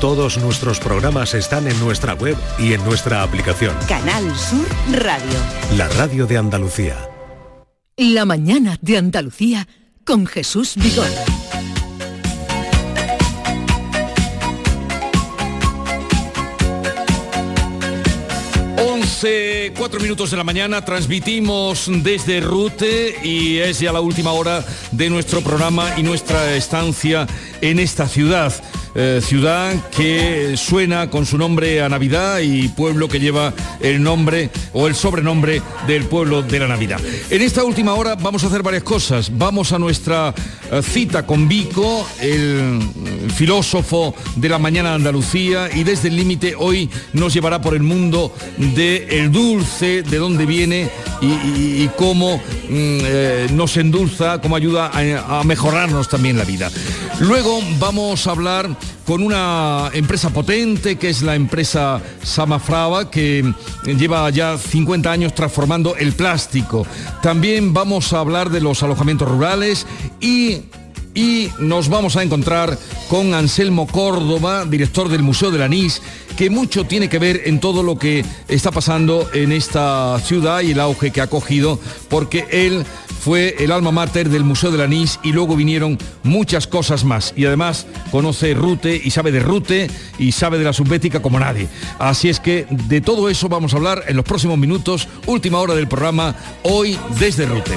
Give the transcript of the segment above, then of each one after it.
Todos nuestros programas están en nuestra web y en nuestra aplicación. Canal Sur Radio. La radio de Andalucía. La mañana de Andalucía con Jesús Vigor. 11, 4 minutos de la mañana, transmitimos desde Rute y es ya la última hora de nuestro programa y nuestra estancia en esta ciudad. Eh, ciudad que suena con su nombre a Navidad y pueblo que lleva el nombre o el sobrenombre del pueblo de la Navidad. En esta última hora vamos a hacer varias cosas. Vamos a nuestra eh, cita con Vico, el filósofo de la mañana de Andalucía y desde el límite hoy nos llevará por el mundo del el dulce, de dónde viene y, cómo mm, eh, nos endulza, cómo ayuda a, a mejorarnos también la vida. Luego vamos a hablar con una empresa potente que es la empresa Samafrava que lleva ya 50 años transformando el plástico. También vamos a hablar de los alojamientos rurales y y nos vamos a encontrar con Anselmo Córdoba, director del Museo del Anís, que mucho tiene que ver en todo lo que está pasando en esta ciudad y el auge que ha cogido, porque él fue el alma mater del Museo del Anís y luego vinieron muchas cosas más. Y además conoce Rute y sabe de Rute y sabe de la subbética como nadie. Así es que de todo eso vamos a hablar en los próximos minutos, última hora del programa, hoy desde Rute.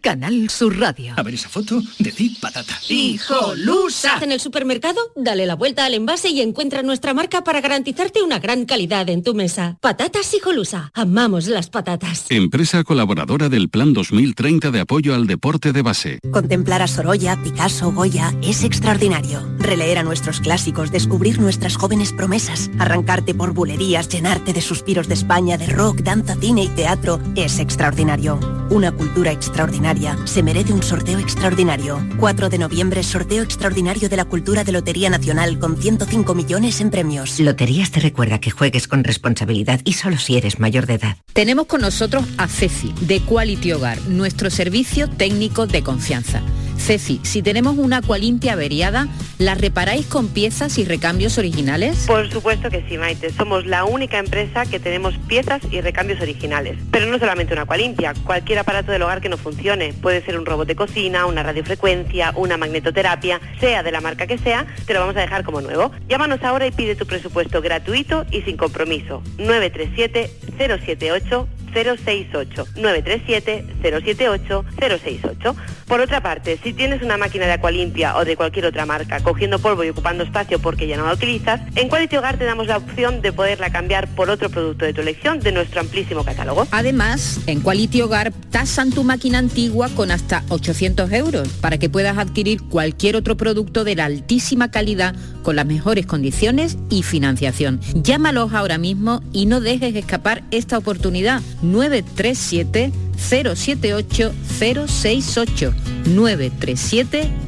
Canal Sur Radio. A ver esa foto, decir patata. ¡Hijolusa! En el supermercado, dale la vuelta al envase y encuentra nuestra marca para garantizarte una gran calidad en tu mesa. Patatas Hijolusa. Amamos las patatas. Empresa colaboradora del Plan 2030 de apoyo al deporte de base. Contemplar a Sorolla, Picasso, Goya es extraordinario. Releer a nuestros clásicos, descubrir nuestras jóvenes promesas, arrancarte por bulerías, llenarte de suspiros de España, de rock, danza, cine y teatro es extraordinario. Una cultura extraordinaria se merece un sorteo extraordinario. 4 de noviembre, sorteo extraordinario de la cultura de Lotería Nacional con 105 millones en premios. Loterías te recuerda que juegues con responsabilidad y solo si eres mayor de edad. Tenemos con nosotros a Ceci, de Quality Hogar, nuestro servicio técnico de confianza Ceci, si tenemos una limpia averiada, ¿la reparáis con piezas y recambios originales? Por supuesto que sí, Maite. Somos la única empresa que tenemos piezas y recambios originales. Pero no solamente una limpia, cualquier aparato del hogar que no funcione. Puede ser un robot de cocina, una radiofrecuencia, una magnetoterapia, sea de la marca que sea, te lo vamos a dejar como nuevo. Llámanos ahora y pide tu presupuesto gratuito y sin compromiso. 937 078 068 937 078 068. Por otra parte, si tienes una máquina de Acualimpia o de cualquier otra marca cogiendo polvo y ocupando espacio porque ya no la utilizas, en Quality Hogar te damos la opción de poderla cambiar por otro producto de tu elección de nuestro amplísimo catálogo. Además, en Quality Hogar tasan tu máquina antigua con hasta 800 euros para que puedas adquirir cualquier otro producto de la altísima calidad con las mejores condiciones y financiación. Llámalos ahora mismo y no dejes escapar esta oportunidad. 937 078 068 937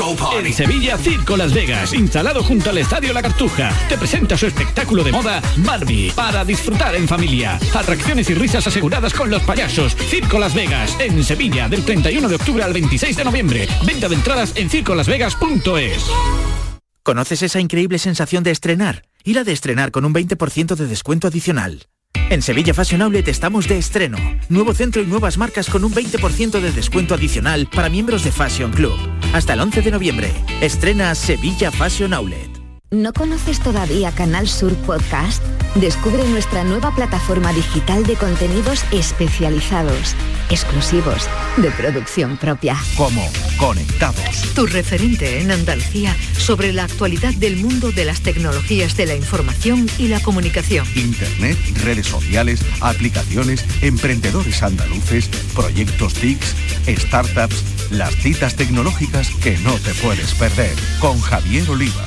En Sevilla, Circo Las Vegas, instalado junto al Estadio La Cartuja, te presenta su espectáculo de moda Barbie, para disfrutar en familia. Atracciones y risas aseguradas con los payasos. Circo Las Vegas, en Sevilla, del 31 de octubre al 26 de noviembre. Venta de entradas en circolasvegas.es. ¿Conoces esa increíble sensación de estrenar? Y la de estrenar con un 20% de descuento adicional. En Sevilla Fashion Outlet estamos de estreno. Nuevo centro y nuevas marcas con un 20% de descuento adicional para miembros de Fashion Club. Hasta el 11 de noviembre. Estrena Sevilla Fashion Outlet. ¿No conoces todavía Canal Sur Podcast? Descubre nuestra nueva plataforma digital de contenidos especializados, exclusivos, de producción propia. Como Conectados. Tu referente en Andalucía sobre la actualidad del mundo de las tecnologías de la información y la comunicación. Internet, redes sociales, aplicaciones, emprendedores andaluces, proyectos TICs, startups, las citas tecnológicas que no te puedes perder. Con Javier Oliva.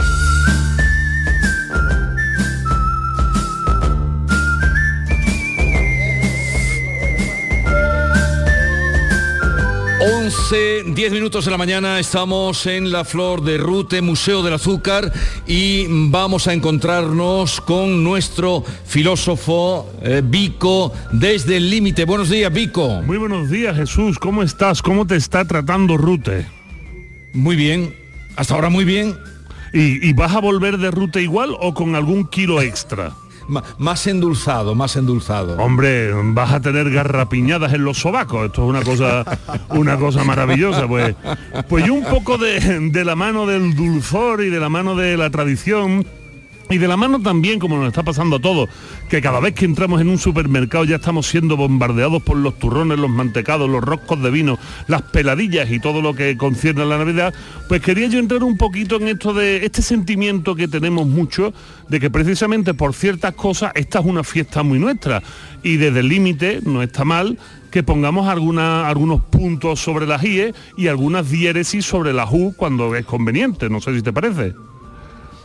Once, 10 minutos de la mañana, estamos en la Flor de Rute, Museo del Azúcar, y vamos a encontrarnos con nuestro filósofo eh, Vico desde el límite. Buenos días, Vico. Muy buenos días, Jesús. ¿Cómo estás? ¿Cómo te está tratando Rute? Muy bien. Hasta ahora muy bien. ¿Y, y vas a volver de Rute igual o con algún kilo extra? Más endulzado, más endulzado. Hombre, vas a tener garrapiñadas en los sobacos. Esto es una cosa, una cosa maravillosa. Pues, pues yo un poco de, de la mano del dulzor y de la mano de la tradición y de la mano también, como nos está pasando a todos, que cada vez que entramos en un supermercado ya estamos siendo bombardeados por los turrones, los mantecados, los roscos de vino, las peladillas y todo lo que concierne a la Navidad, pues quería yo entrar un poquito en esto de este sentimiento que tenemos mucho de que precisamente por ciertas cosas esta es una fiesta muy nuestra y desde el límite no está mal que pongamos algunos puntos sobre las IE y algunas diéresis sobre la U cuando es conveniente, no sé si te parece.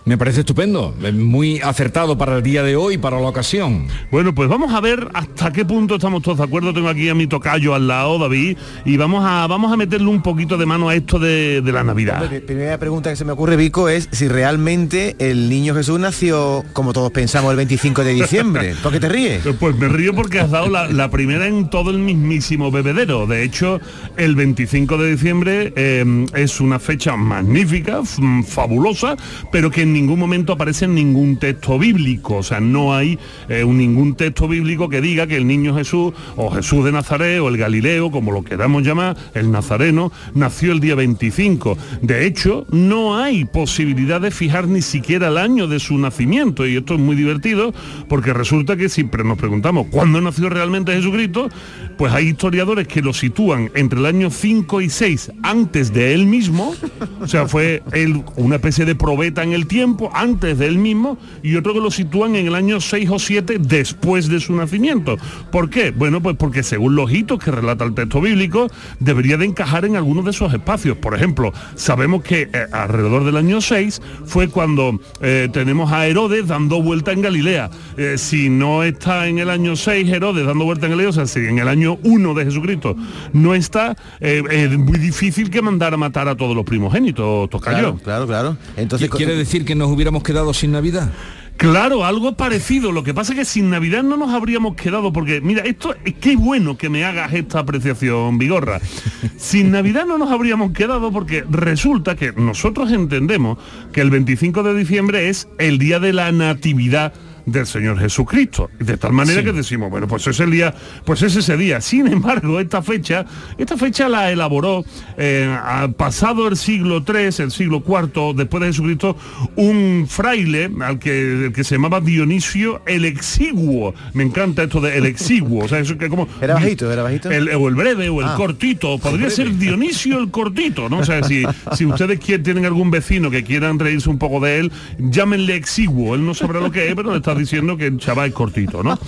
Me parece estupendo, muy acertado para el día de hoy, para la ocasión. Bueno, pues vamos a ver hasta qué punto estamos todos de acuerdo. Tengo aquí a mi tocayo al lado, David, y vamos a, vamos a meterle un poquito de mano a esto de, de la Navidad. La primera pregunta que se me ocurre, Vico, es si realmente el niño Jesús nació, como todos pensamos, el 25 de diciembre. ¿Por qué te ríes? Pues me río porque has dado la, la primera en todo el mismísimo bebedero. De hecho, el 25 de diciembre eh, es una fecha magnífica, fabulosa, pero que en ningún momento aparece en ningún texto bíblico, o sea, no hay eh, ningún texto bíblico que diga que el niño Jesús, o Jesús de Nazaret, o el Galileo, como lo queramos llamar, el nazareno, nació el día 25. De hecho, no hay posibilidad de fijar ni siquiera el año de su nacimiento, y esto es muy divertido, porque resulta que siempre nos preguntamos, ¿cuándo nació realmente Jesucristo? Pues hay historiadores que lo sitúan entre el año 5 y 6 antes de él mismo, o sea, fue él una especie de probeta en el tiempo, tiempo antes del mismo y otro que lo sitúan en el año 6 o 7 después de su nacimiento. ¿Por qué? Bueno, pues porque según los hitos que relata el texto bíblico, debería de encajar en algunos de esos espacios. Por ejemplo, sabemos que eh, alrededor del año 6 fue cuando eh, tenemos a Herodes dando vuelta en Galilea. Eh, si no está en el año 6 Herodes dando vuelta en Galilea, o sea, si en el año 1 de Jesucristo no está, es muy difícil que mandara a matar a todos los primogénitos, Tocayo. Claro, claro, claro. Entonces, ¿Quiere decir que nos hubiéramos quedado sin Navidad? Claro, algo parecido. Lo que pasa es que sin Navidad no nos habríamos quedado, porque mira, esto es qué bueno que me hagas esta apreciación, Vigorra. Sin Navidad no nos habríamos quedado porque resulta que nosotros entendemos que el 25 de diciembre es el día de la natividad del Señor Jesucristo. De tal manera que decimos, bueno, pues es el día, pues es ese día. Sin embargo, esta fecha, esta fecha la elaboró eh, pasado el siglo III, el siglo IV, después de Jesucristo, un fraile al que, que se llamaba Dionisio el Exiguo. Me encanta esto de el Exiguo. O sea, eso que como. Era bajito, era bajito. El, o el breve o el ah. cortito. Podría ser Dionisio el cortito, ¿no? O sea, si, si ustedes quieren, tienen algún vecino que quieran reírse un poco de él, llámenle Exiguo. Él no sabrá lo que es, pero está diciendo que el chaval es cortito, ¿no?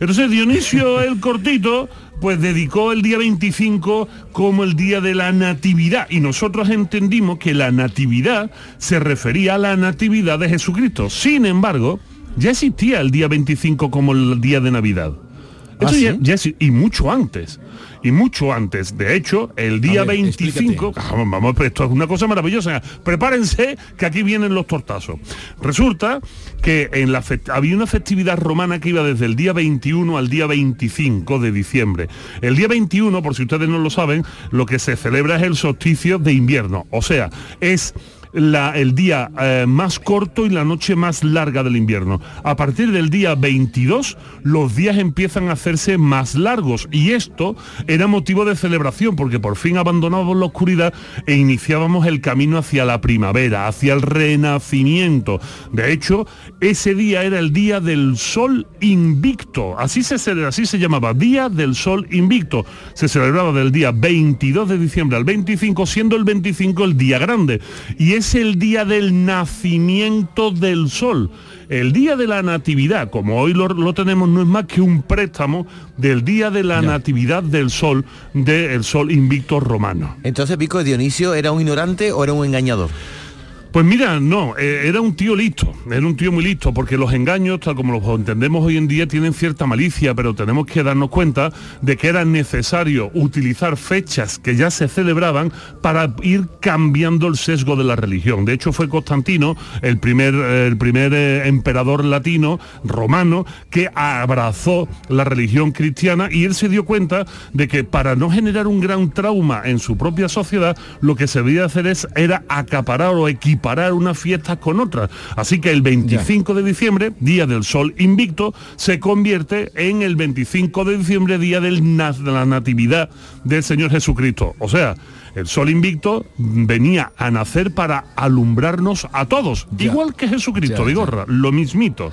Entonces Dionisio el cortito pues dedicó el día 25 como el día de la natividad y nosotros entendimos que la natividad se refería a la natividad de Jesucristo. Sin embargo, ya existía el día 25 como el día de Navidad. ¿Ah, y mucho antes y mucho antes. De hecho, el día 25, vamos, esto es una cosa maravillosa. Prepárense que aquí vienen los tortazos. Resulta que en la había una festividad romana que iba desde el día 21 al día 25 de diciembre. El día 21, por si ustedes no lo saben, lo que se celebra es el solsticio de invierno. O sea, es el día eh, más corto y la noche más larga del invierno. A partir del día 22 los días empiezan a hacerse más largos y esto era motivo de celebración porque por fin abandonábamos la oscuridad e iniciábamos el camino hacia la primavera, hacia el renacimiento. De hecho, ese día era el día del sol invicto, así se, así se llamaba, Día del Sol Invicto. Se celebraba del día 22 de diciembre al 25, siendo el 25 el día grande. Y el día del nacimiento del sol. El día de la natividad, como hoy lo, tenemos, no es más que un préstamo del día de la natividad del sol, del sol invicto romano. Entonces, Pico, Dionisio era un ignorante o era un engañador? Pues mira, no, eh, era un tío listo, era un tío muy listo, porque los engaños, tal como los entendemos hoy en día, tienen cierta malicia, pero tenemos que darnos cuenta de que era necesario utilizar fechas que ya se celebraban para ir cambiando el sesgo de la religión. De hecho, fue Constantino el primer, eh, el primer eh, emperador latino, romano, que abrazó la religión cristiana y él se dio cuenta de que para no generar un gran trauma en su propia sociedad, lo que se debía hacer es, era acaparar o equipar parar unas fiestas con otras. Así que el 25 de diciembre, Día del Sol Invicto, se convierte en el 25 de diciembre, Día de la Natividad del Señor Jesucristo. O sea, el sol invicto venía a nacer para alumbrarnos a todos, igual que Jesucristo, digo, lo mismito.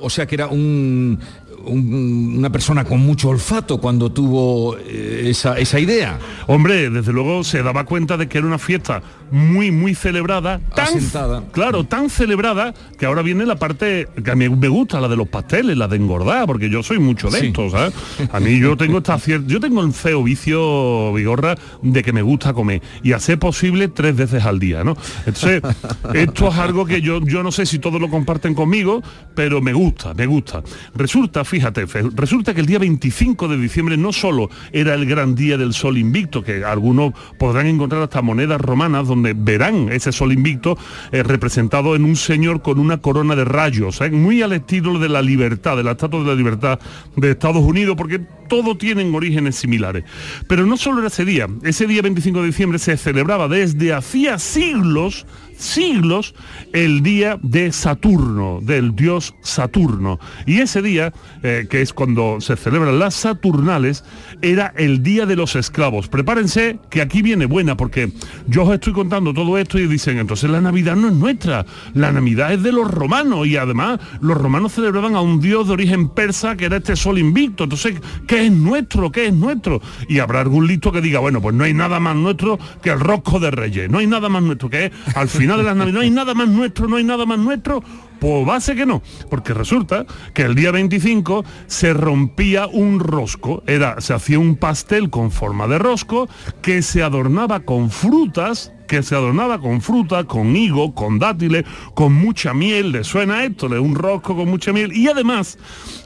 O sea que era un, una persona con mucho olfato cuando tuvo eh, esa, esa, idea. Hombre, desde luego se daba cuenta de que era una fiesta muy, muy celebrada, tan, claro, tan celebrada, que ahora viene la parte que a mí me gusta, la de los pasteles, la de engordar, porque yo soy mucho de esto, ¿sabes? A mí yo tengo esta yo tengo el feo vicio, Vigorra, de que me gusta comer, y hacer posible tres veces al día, ¿no? Entonces, esto es algo que yo, yo no sé si todos lo comparten conmigo, pero me gusta, me gusta. Resulta, fíjate, resulta que el día 25 de diciembre no solo era el gran día del sol invicto, que algunos podrán encontrar hasta monedas romanas donde verán ese sol invicto eh, representado en un señor con una corona de rayos, ¿eh? muy al estilo de la libertad, de la Estatua de la Libertad de Estados Unidos, porque todo tienen orígenes similares. Pero no solo era ese día, ese día 25 de diciembre se celebraba desde hacía siglos siglos el día de Saturno, del dios Saturno. Y ese día, eh, que es cuando se celebran las Saturnales, era el día de los esclavos. Prepárense que aquí viene buena, porque yo os estoy contando todo esto y dicen, entonces la Navidad no es nuestra, la Navidad es de los romanos y además los romanos celebraban a un dios de origen persa que era este sol invicto. Entonces, ¿qué ¿qué es nuestro? ¿Qué es nuestro? Y habrá algún listo que diga, bueno, pues no hay nada más nuestro que el rosco de Reyes, no hay nada más nuestro que al final de las navidades, no hay nada más nuestro, no hay nada más nuestro. Pues base que no, porque resulta que el día 25 se rompía un rosco, era, se hacía un pastel con forma de rosco que se adornaba con frutas que se adornaba con fruta, con higo, con dátiles, con mucha miel, le suena esto, de un rosco con mucha miel. Y además,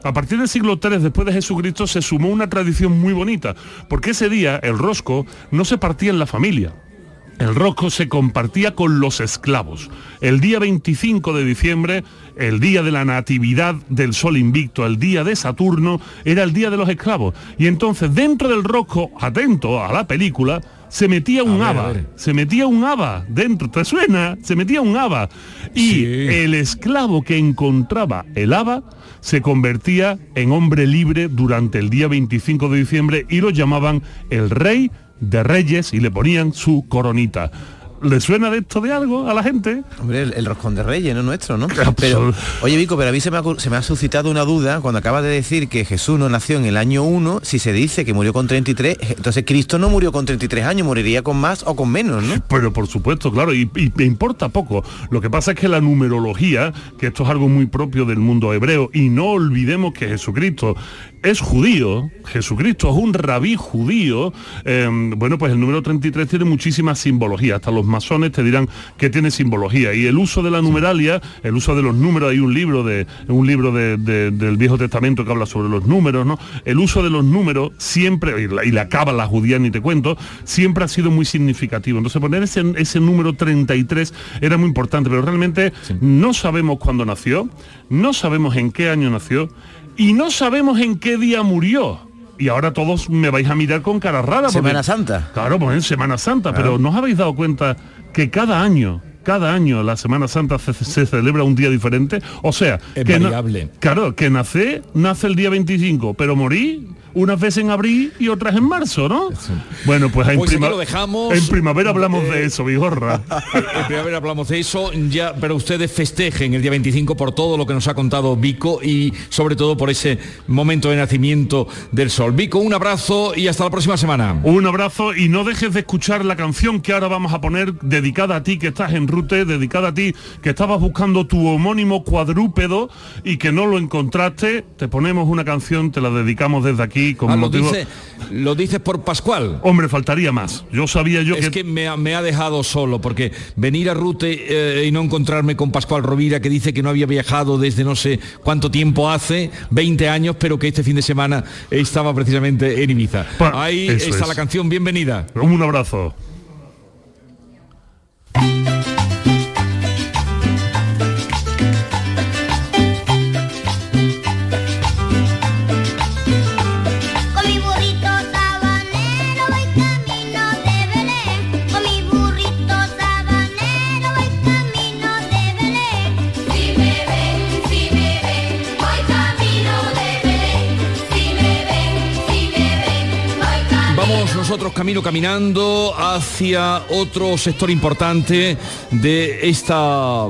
a partir del siglo III después de Jesucristo se sumó una tradición muy bonita, porque ese día el rosco no se partía en la familia, el rosco se compartía con los esclavos. El día 25 de diciembre, el día de la natividad del sol invicto, el día de Saturno, era el día de los esclavos. Y entonces dentro del rosco, atento a la película, se metía un haba, se metía un haba dentro, ¿te suena? Se metía un haba. Y el esclavo que encontraba el haba se convertía en hombre libre durante el día 25 de diciembre y lo llamaban el rey de reyes y le ponían su coronita. ¿Le suena de esto de algo a la gente? Hombre, el, el roscón de reyes, no nuestro, ¿no? Pero, oye, Vico, pero a mí se me, ha, se me ha suscitado una duda cuando acabas de decir que Jesús no nació en el año 1, si se dice que murió con 33, entonces Cristo no murió con 33 años, moriría con más o con menos, ¿no? Pero por supuesto, claro, y, y me importa poco. Lo que pasa es que la numerología, que esto es algo muy propio del mundo hebreo, y no olvidemos que Jesucristo es judío, Jesucristo es un rabí judío, eh, bueno, pues el número 33 tiene muchísima simbología, hasta los masones te dirán que tiene simbología. Y el uso de la numeralia, el uso de los números, hay un libro de un libro de, de, del Viejo Testamento que habla sobre los números, ¿no? El uso de los números siempre, y la, y la cábala judía ni te cuento, siempre ha sido muy significativo. Entonces poner ese, ese número 33 era muy importante, pero realmente sí. no sabemos cuándo nació, no sabemos en qué año nació, y no sabemos en qué día murió. Y ahora todos me vais a mirar con cara rara. Semana Santa. Claro, pues en Semana Santa, claro. pero ¿no os habéis dado cuenta que cada año cada año la Semana Santa se, se, celebra un día diferente. O sea, es que variable. Claro, que nace, nace el día 25, pero morí unas veces en abril y otras en marzo, ¿no? Bueno, pues, en, pues prima lo dejamos, en primavera hablamos eh, de eso, Vigorra. En primavera hablamos de eso, ya, pero ustedes festejen el día 25 por todo lo que nos ha contado Vico y sobre todo por ese momento de nacimiento del sol. Vico, un abrazo y hasta la próxima semana. Un abrazo y no dejes de escuchar la canción que ahora vamos a poner dedicada a ti que estás en Rute, dedicada a ti que estabas buscando tu homónimo cuadrúpedo y que no lo encontraste. Te ponemos una canción, te la dedicamos desde aquí con ah, motivo... Lo, dice, lo dices por Pascual. Hombre, faltaría más. Yo sabía yo es que... que me, ha, me ha dejado solo, porque venir a Rute eh, y no encontrarme con Pascual Rovira, que dice que no había viajado desde no sé cuánto tiempo hace, 20 años, pero que este fin de semana estaba precisamente en Ibiza. Pa, Ahí está es. la canción, bienvenida. Un abrazo. Camino caminando hacia otro sector importante de esta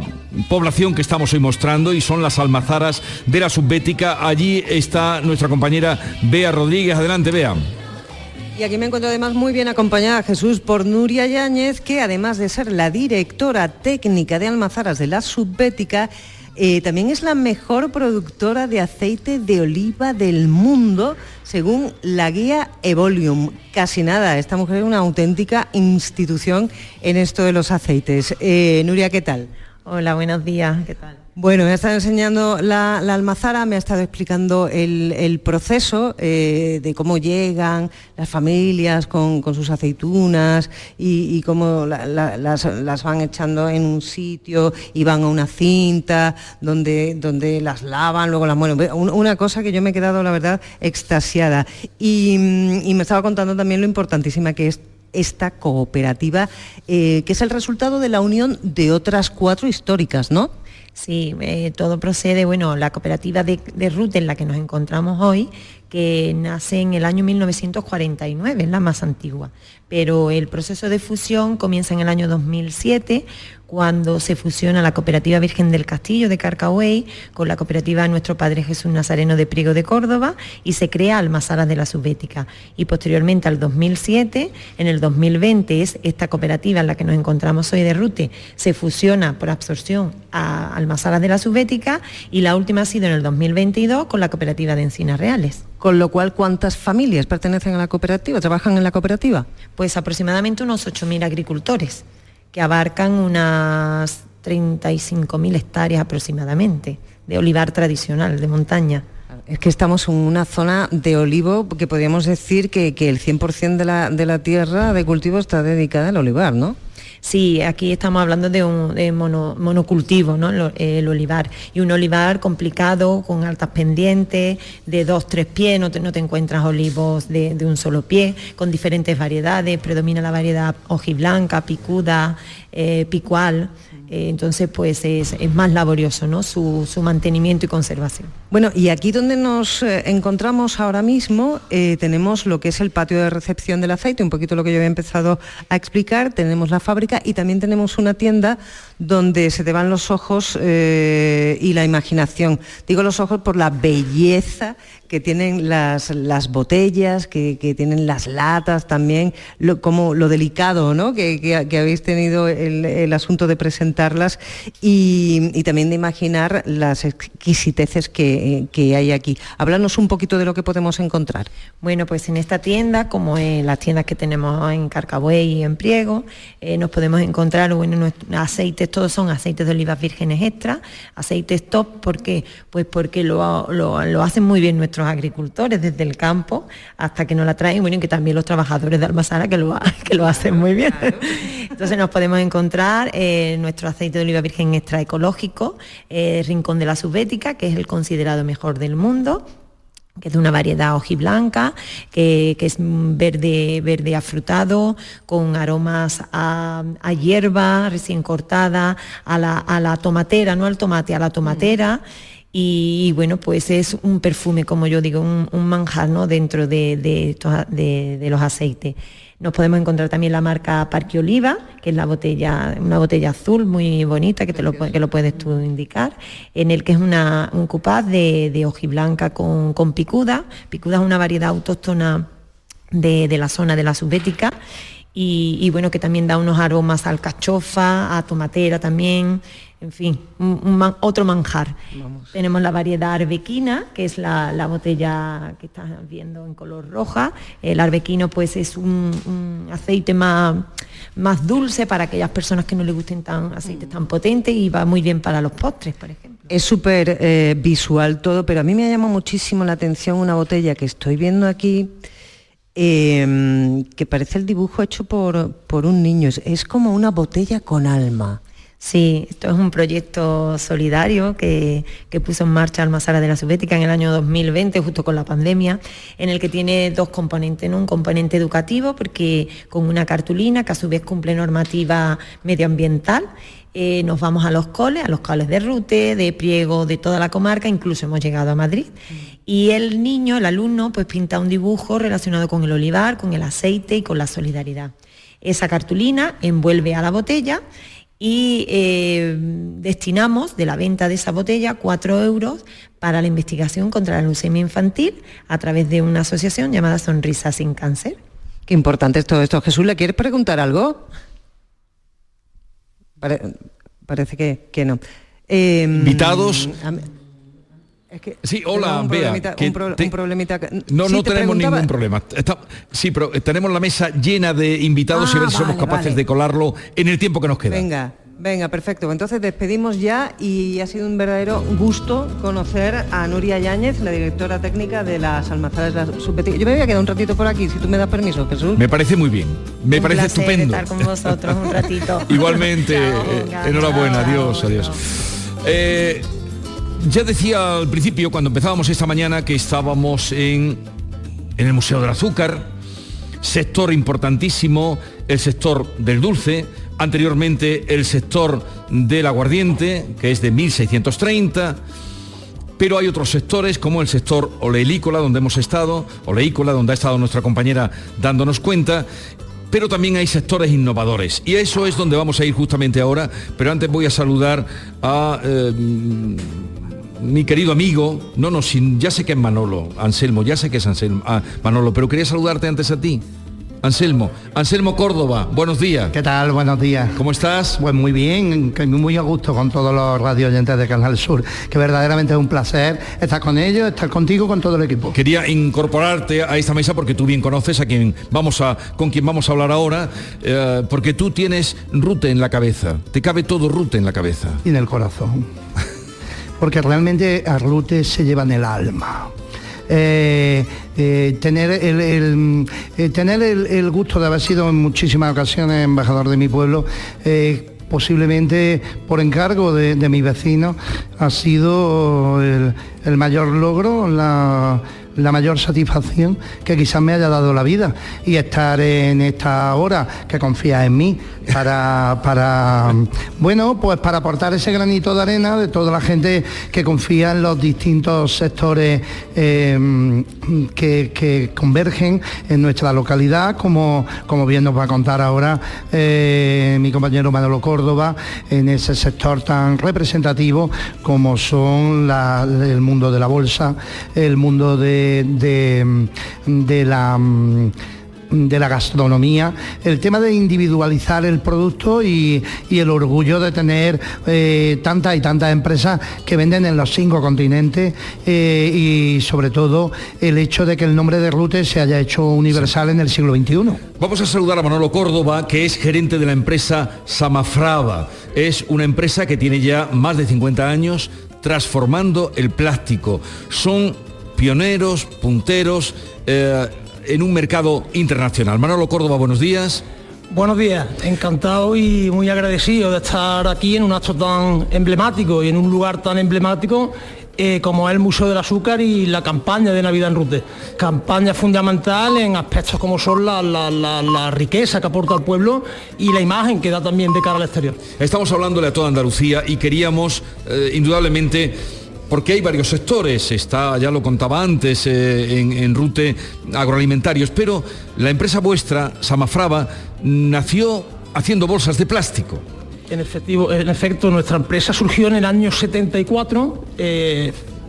población que estamos hoy mostrando y son las almazaras de la subbética. Allí está nuestra compañera Bea Rodríguez. Adelante, Bea. Y aquí me encuentro además muy bien acompañada Jesús por Nuria Yáñez, que además de ser la directora técnica de almazaras de la subbética, eh, también es la mejor productora de aceite de oliva del mundo, según la guía Evolium. Casi nada, esta mujer es una auténtica institución en esto de los aceites. Eh, Nuria, ¿qué tal? Hola, buenos días, ¿qué tal? Bueno, me ha estado enseñando la, almazara, me ha estado explicando el, proceso eh, de cómo llegan las familias con, sus aceitunas y, cómo la, la, las, van echando en un sitio y van a una cinta donde, donde las lavan, luego las muelen. Una cosa que yo me he quedado, la verdad, extasiada. Y, y me estaba contando también lo importantísima que es esta cooperativa, eh, que es el resultado de la unión de otras cuatro históricas, ¿no? Sí, eh, todo procede, bueno, la cooperativa de, de en la que nos encontramos hoy, que nace en el año 1949, es la más antigua. Pero el proceso de fusión comienza en el año 2007 cuando se fusiona la Cooperativa Virgen del Castillo de Carcahuey con la Cooperativa Nuestro Padre Jesús Nazareno de Priego de Córdoba y se crea Almazaras de la Subbética. Y posteriormente al 2007, en el 2020 es esta cooperativa en la que nos encontramos hoy de Rute, se fusiona por absorción a Almazaras de la Subbética y la última ha sido en el 2022 con la Cooperativa de Encinas Reales. Con lo cual, ¿cuántas familias pertenecen a la cooperativa, trabajan en la cooperativa? Pues aproximadamente unos 8.000 agricultores que abarcan unas 35.000 hectáreas aproximadamente de olivar tradicional, de montaña. Es que estamos en una zona de olivo que podríamos decir que, el 100% de la, de la tierra de cultivo está dedicada al olivar, ¿no? Sí, aquí estamos hablando de un monocultivo, ¿no? El, olivar. Y un olivar complicado, con altas pendientes, de dos, tres pies, no te, encuentras olivos de, un solo pie, con diferentes variedades, predomina la variedad hojiblanca, picuda, eh, picual. Eh, entonces pues es, más laborioso ¿no? Su, mantenimiento y conservación. Bueno, y aquí donde nos eh, encontramos ahora mismo eh, tenemos lo que es el patio de recepción del aceite, un poquito lo que yo había empezado a explicar, tenemos la fábrica y también tenemos una tienda donde se te van los ojos y la imaginación. Digo los ojos por la belleza que tienen las, las botellas, que, tienen las latas también, como lo delicado ¿no? que, habéis tenido el, asunto de presentarlas y, también de imaginar las exquisiteces que, hay aquí. Háblanos un poquito de lo que podemos encontrar. Bueno, pues en esta tienda, como en las tiendas que tenemos en Carcabuey y en Priego, eh, nos podemos encontrar, bueno, aceites, todos son aceites de olivas vírgenes extra, aceites top, ¿por qué? Pues porque lo, lo, lo hacen muy bien nuestros agricultores desde el campo hasta que nos la traen, bueno, y que también los trabajadores de Almazara que lo, que lo hacen muy bien. Entonces nos podemos encontrar eh, nuestro aceite de oliva virgen extra ecológico, eh, Rincón de la Subbética, que es el considerado mejor del mundo que es de una variedad hojiblanca, que, que es verde, verde afrutado, con aromas a, hierba recién cortada, a la, a la, tomatera, no al tomate, a la tomatera. Y, bueno, pues es un perfume, como yo digo, un, manjar ¿no? dentro de, de, los aceites. Nos podemos encontrar también la marca Parque Oliva, que es la botella, una botella azul muy bonita, que, te lo, que lo puedes tú indicar, en el que es una, un cupaz de, de hojiblanca con, con picuda. Picuda es una variedad autóctona de, la zona de la subbética y, bueno, que también da unos aromas a alcachofa, a tomatera también, en fin, otro manjar. Tenemos la variedad arbequina, que es la, botella que estás viendo en color roja. El arbequino pues es un, aceite más, más dulce para aquellas personas que no les gusten tan aceites tan potentes y va muy bien para los postres, por ejemplo. Es súper eh, visual todo, pero a mí me llama muchísimo la atención una botella que estoy viendo aquí Em, que parece el dibujo hecho por, por un niño. Es, como una botella con alma. Sí, esto es un proyecto solidario que, puso en marcha Almazara de la Subética en el año 2020, justo con la pandemia, en el que tiene dos componentes, un componente educativo, porque con una cartulina que a su vez cumple normativa medioambiental, eh, nos vamos a los coles, a los coles de Rute, de Priego, de toda la comarca, incluso hemos llegado a Madrid. Y el niño, el alumno, pues pinta un dibujo relacionado con el olivar, con el aceite y con la solidaridad. Esa cartulina envuelve a la botella y eh, destinamos de la venta de esa botella 4 euros para la investigación contra la leucemia infantil a través de una asociación llamada Sonrisa sin Cáncer. Qué importante es todo esto. Jesús, ¿le quieres preguntar algo? parece que, no. Em, Invitados sí, hola, un Bea. un, problemita. No, no tenemos ningún problema. sí, pero tenemos la mesa llena de invitados y a ver si ah, somos capaces de colarlo en el tiempo que nos queda. Venga. Venga, perfecto. Entonces despedimos ya y ha sido un verdadero gusto conocer a Nuria Yáñez, la directora técnica de las almazaras de la. Yo me voy a quedar un ratito por aquí, si tú me das permiso, Jesús. Me parece muy bien, me parece estupendo. estar con vosotros un ratito. Igualmente, enhorabuena, adiós, adiós. Eh, ya decía al principio, cuando empezábamos esta mañana, que estábamos en, en el Museo del Azúcar, sector importantísimo, el sector del dulce, anteriormente el sector del aguardiente, que es de 1630, pero hay otros sectores como el sector oleícola donde hemos estado, oleícola donde ha estado nuestra compañera dándonos cuenta, pero también hay sectores innovadores. Y eso es donde vamos a ir justamente ahora, pero antes voy a saludar a eh, mi querido amigo, no, no, sin, ya sé que es Manolo, Anselmo, ya sé que es Anselmo, ah, Manolo, pero quería saludarte antes a ti. Anselmo, Anselmo Córdoba, buenos días. ¿Qué tal? Buenos días. ¿Cómo estás? Pues muy bien, muy a gusto con todos los radio oyentes de Canal Sur, que verdaderamente es un placer estar con ellos, estar contigo, con todo el equipo. Quería incorporarte a esta mesa porque tú bien conoces a quien vamos a, con quien vamos a hablar ahora, eh, porque tú tienes Rute en la cabeza, te cabe todo Rute en la cabeza. Y en el corazón. porque realmente a Rute se lleva en el alma. Eh, eh, tener, el, eh, tener el, gusto de haber sido en muchísimas ocasiones embajador de mi pueblo posiblemente por encargo de, de mis vecinos ha sido el, mayor logro, la mayor satisfacción que quizás me haya dado la vida. Y estar en esta hora que confía en mí para, para bueno, pues para aportar ese granito de arena de toda la gente que confía en los distintos sectores eh, que, convergen en nuestra localidad, como, como bien nos va a contar ahora eh, mi compañero Manolo Córdoba, en ese sector tan representativo como son el mundo de la bolsa, el mundo de de, la de la gastronomía, el tema de individualizar el producto y, el orgullo de tener eh, tantas y tantas empresas que venden en los cinco continentes eh, y sobre todo el hecho de que el nombre de Rute se haya hecho universal en el siglo XXI. Vamos a saludar a Manolo Córdoba, que es gerente de la empresa Samafrava. Es una empresa que tiene ya más de 50 años transformando el plástico. Son pioneros, punteros eh, en un mercado internacional. Manolo Córdoba, buenos días. Buenos días, encantado y muy agradecido de estar aquí en un acto tan emblemático y en un lugar tan emblemático eh, como es el Museo del Azúcar y la campaña de Navidad en Rute. Campaña fundamental en aspectos como son la, riqueza que aporta al pueblo y la imagen que da también de cara al exterior. Estamos hablándole a toda Andalucía y queríamos, eh, indudablemente, porque hay varios sectores, está, ya lo contaba antes, eh, en, Rute agroalimentarios, pero la empresa vuestra, Samafrava, nació haciendo bolsas de plástico. En, efectivo, en efecto, nuestra empresa surgió en el año 74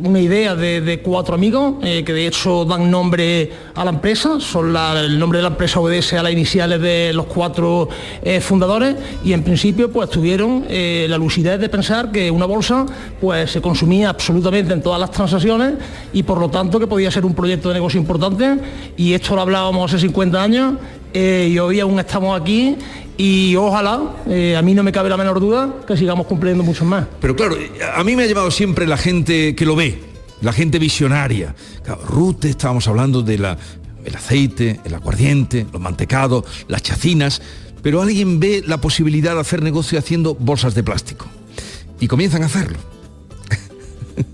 una idea de, cuatro amigos eh, que de hecho dan nombre a la empresa, son el nombre de la empresa obedece a las iniciales de los cuatro eh, fundadores y en principio pues tuvieron eh, la lucidez de pensar que una bolsa pues se consumía absolutamente en todas las transacciones y por lo tanto que podía ser un proyecto de negocio importante y esto lo hablábamos hace 50 años y hoy aún estamos aquí y ojalá, eh, a mí no me cabe la menor duda, que sigamos cumpliendo muchos más. Pero claro, a mí me ha llevado siempre la gente que lo ve, la gente visionaria. Claro, Rute, estábamos hablando del aceite, el aguardiente, los mantecados, las chacinas, pero alguien ve la posibilidad de hacer negocio haciendo bolsas de plástico y comienzan a hacerlo.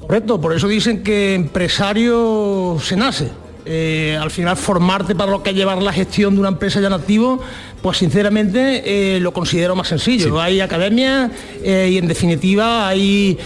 Correcto, por eso dicen que empresario se nace. Eh, al final formarte para lo que es llevar la gestión de una empresa ya en activo pues sinceramente eh, lo considero más sencillo. Hay academias eh, y en definitiva hay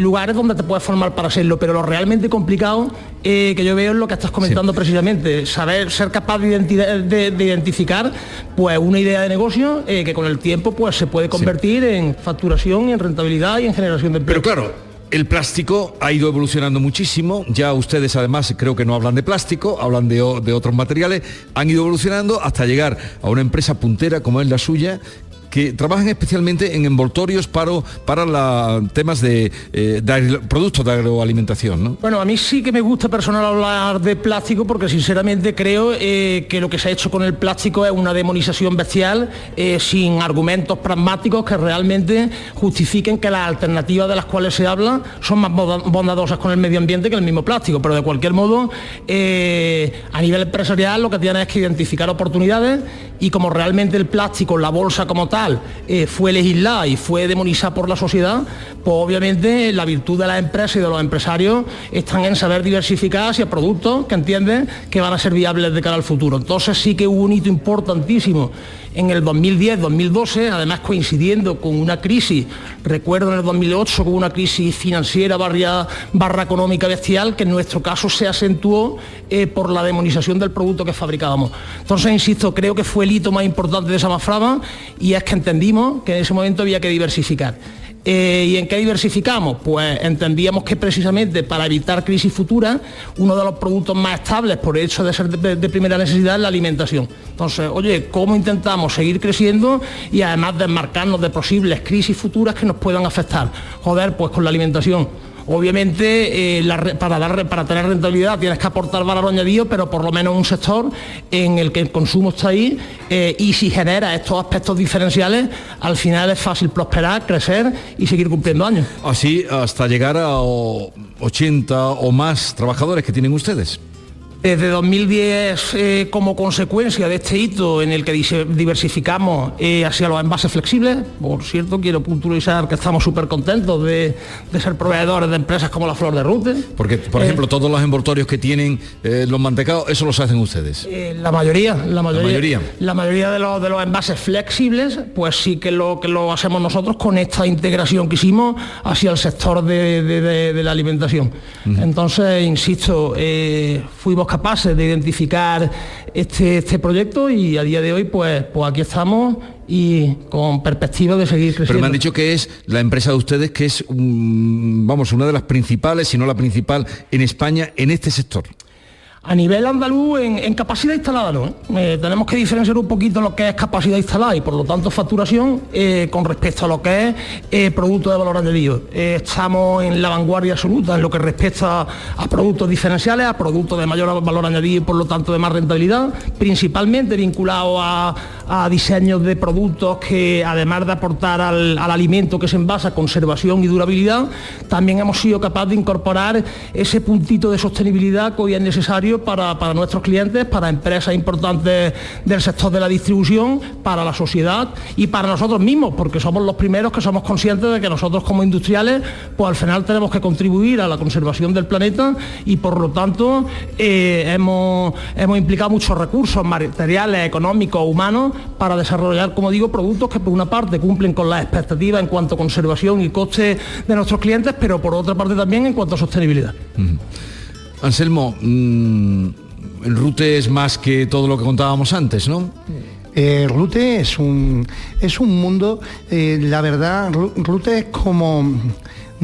lugares donde te puedes formar para hacerlo, pero lo realmente complicado que yo veo es lo que estás comentando precisamente, saber ser capaz de, identificar pues una idea de negocio que con el tiempo pues se puede convertir en facturación, en rentabilidad y en generación de empleo. Pero claro, el plástico ha ido evolucionando muchísimo, ya ustedes además creo que no hablan de plástico, hablan de, otros materiales, han ido evolucionando hasta llegar a una empresa puntera como es la suya, que trabajan especialmente en envoltorios para, para temas de, eh, productos de agroalimentación. ¿no? Bueno, a mí sí que me gusta personal hablar de plástico porque sinceramente creo eh, que lo que se ha hecho con el plástico es una demonización bestial eh, sin argumentos pragmáticos que realmente justifiquen que las alternativas de las cuales se habla son más bondadosas con el medio ambiente que el mismo plástico. Pero de cualquier modo, a nivel empresarial lo que tiene es que identificar oportunidades y como realmente el plástico, la bolsa como tal, eh, fue legislada y fue demonizada por la sociedad, pues obviamente la virtud de las empresas y de los empresarios están en saber diversificar hacia productos que entienden que van a ser viables de cara al futuro. Entonces sí que hubo un hito importantísimo en el 2010-2012, además coincidiendo con una crisis, recuerdo en el 2008 con una crisis financiera barra, barra económica bestial, que en nuestro caso se acentuó eh, por la demonización del producto que fabricábamos. Entonces, insisto, creo que fue el hito más importante de esa maframa y es que entendimos que en ese momento había que diversificar. Eh, ¿Y en qué diversificamos? Pues entendíamos que precisamente para evitar crisis futuras, uno de los productos más estables por el hecho de ser de, primera necesidad es la alimentación. Entonces, oye, ¿cómo intentamos seguir creciendo y además desmarcarnos de posibles crisis futuras que nos puedan afectar? Joder, pues con la alimentación Obviamente, eh, para, tener rentabilidad tienes que aportar valor añadido, pero por lo menos un sector en el que el consumo está ahí eh, y si genera estos aspectos diferenciales, al final es fácil prosperar, crecer y seguir cumpliendo años. Así hasta llegar a 80 o más trabajadores que tienen ustedes. Desde 2010, eh, como consecuencia de este hito en el que diversificamos eh, hacia los envases flexibles, por cierto, quiero puntualizar que estamos súper contentos de, ser proveedores de empresas como la Flor de Rute. Porque, por ejemplo, eh, todos los envoltorios que tienen los mantecados, eso los hacen ustedes. la mayoría, la mayoría, la mayoría, de, los, de los envases flexibles, pues sí que lo que lo hacemos nosotros con esta integración que hicimos hacia el sector de, la alimentación. Entonces, insisto, fuimos capaces de identificar este, este proyecto y a día de hoy pues, pues aquí estamos y con perspectiva de seguir creciendo. Pero me han dicho que es la empresa de ustedes que es, vamos, una de las principales, si no la principal en España en este sector. A nivel andaluz, en, capacidad instalada no. ¿eh? Eh, tenemos que diferenciar un poquito lo que es capacidad instalada y por lo tanto facturación eh, con respecto a lo que es producto de valor añadido. estamos en la vanguardia absoluta en lo que respecta a productos diferenciales, a productos de mayor valor añadido y por lo tanto de más rentabilidad, principalmente vinculado a, diseños de productos que además de aportar al, alimento que se envasa, conservación y durabilidad, también hemos sido capaces de incorporar ese puntito de sostenibilidad que hoy es necesario para, nuestros clientes, para empresas importantes del sector de la distribución, para la sociedad y para nosotros mismos, porque somos los primeros que somos conscientes de que nosotros como industriales, pues al final tenemos que contribuir a la conservación del planeta y por lo tanto eh, hemos, hemos implicado muchos recursos materiales, económicos, humanos, para desarrollar, como digo, productos que por una parte cumplen con las expectativas en cuanto a conservación y coste de nuestros clientes, pero por otra parte también en cuanto a sostenibilidad. Anselmo, mmm, el Rute es más que todo lo que contábamos antes, ¿no? Eh, Rute es un, es un mundo, eh, la verdad, Rute es como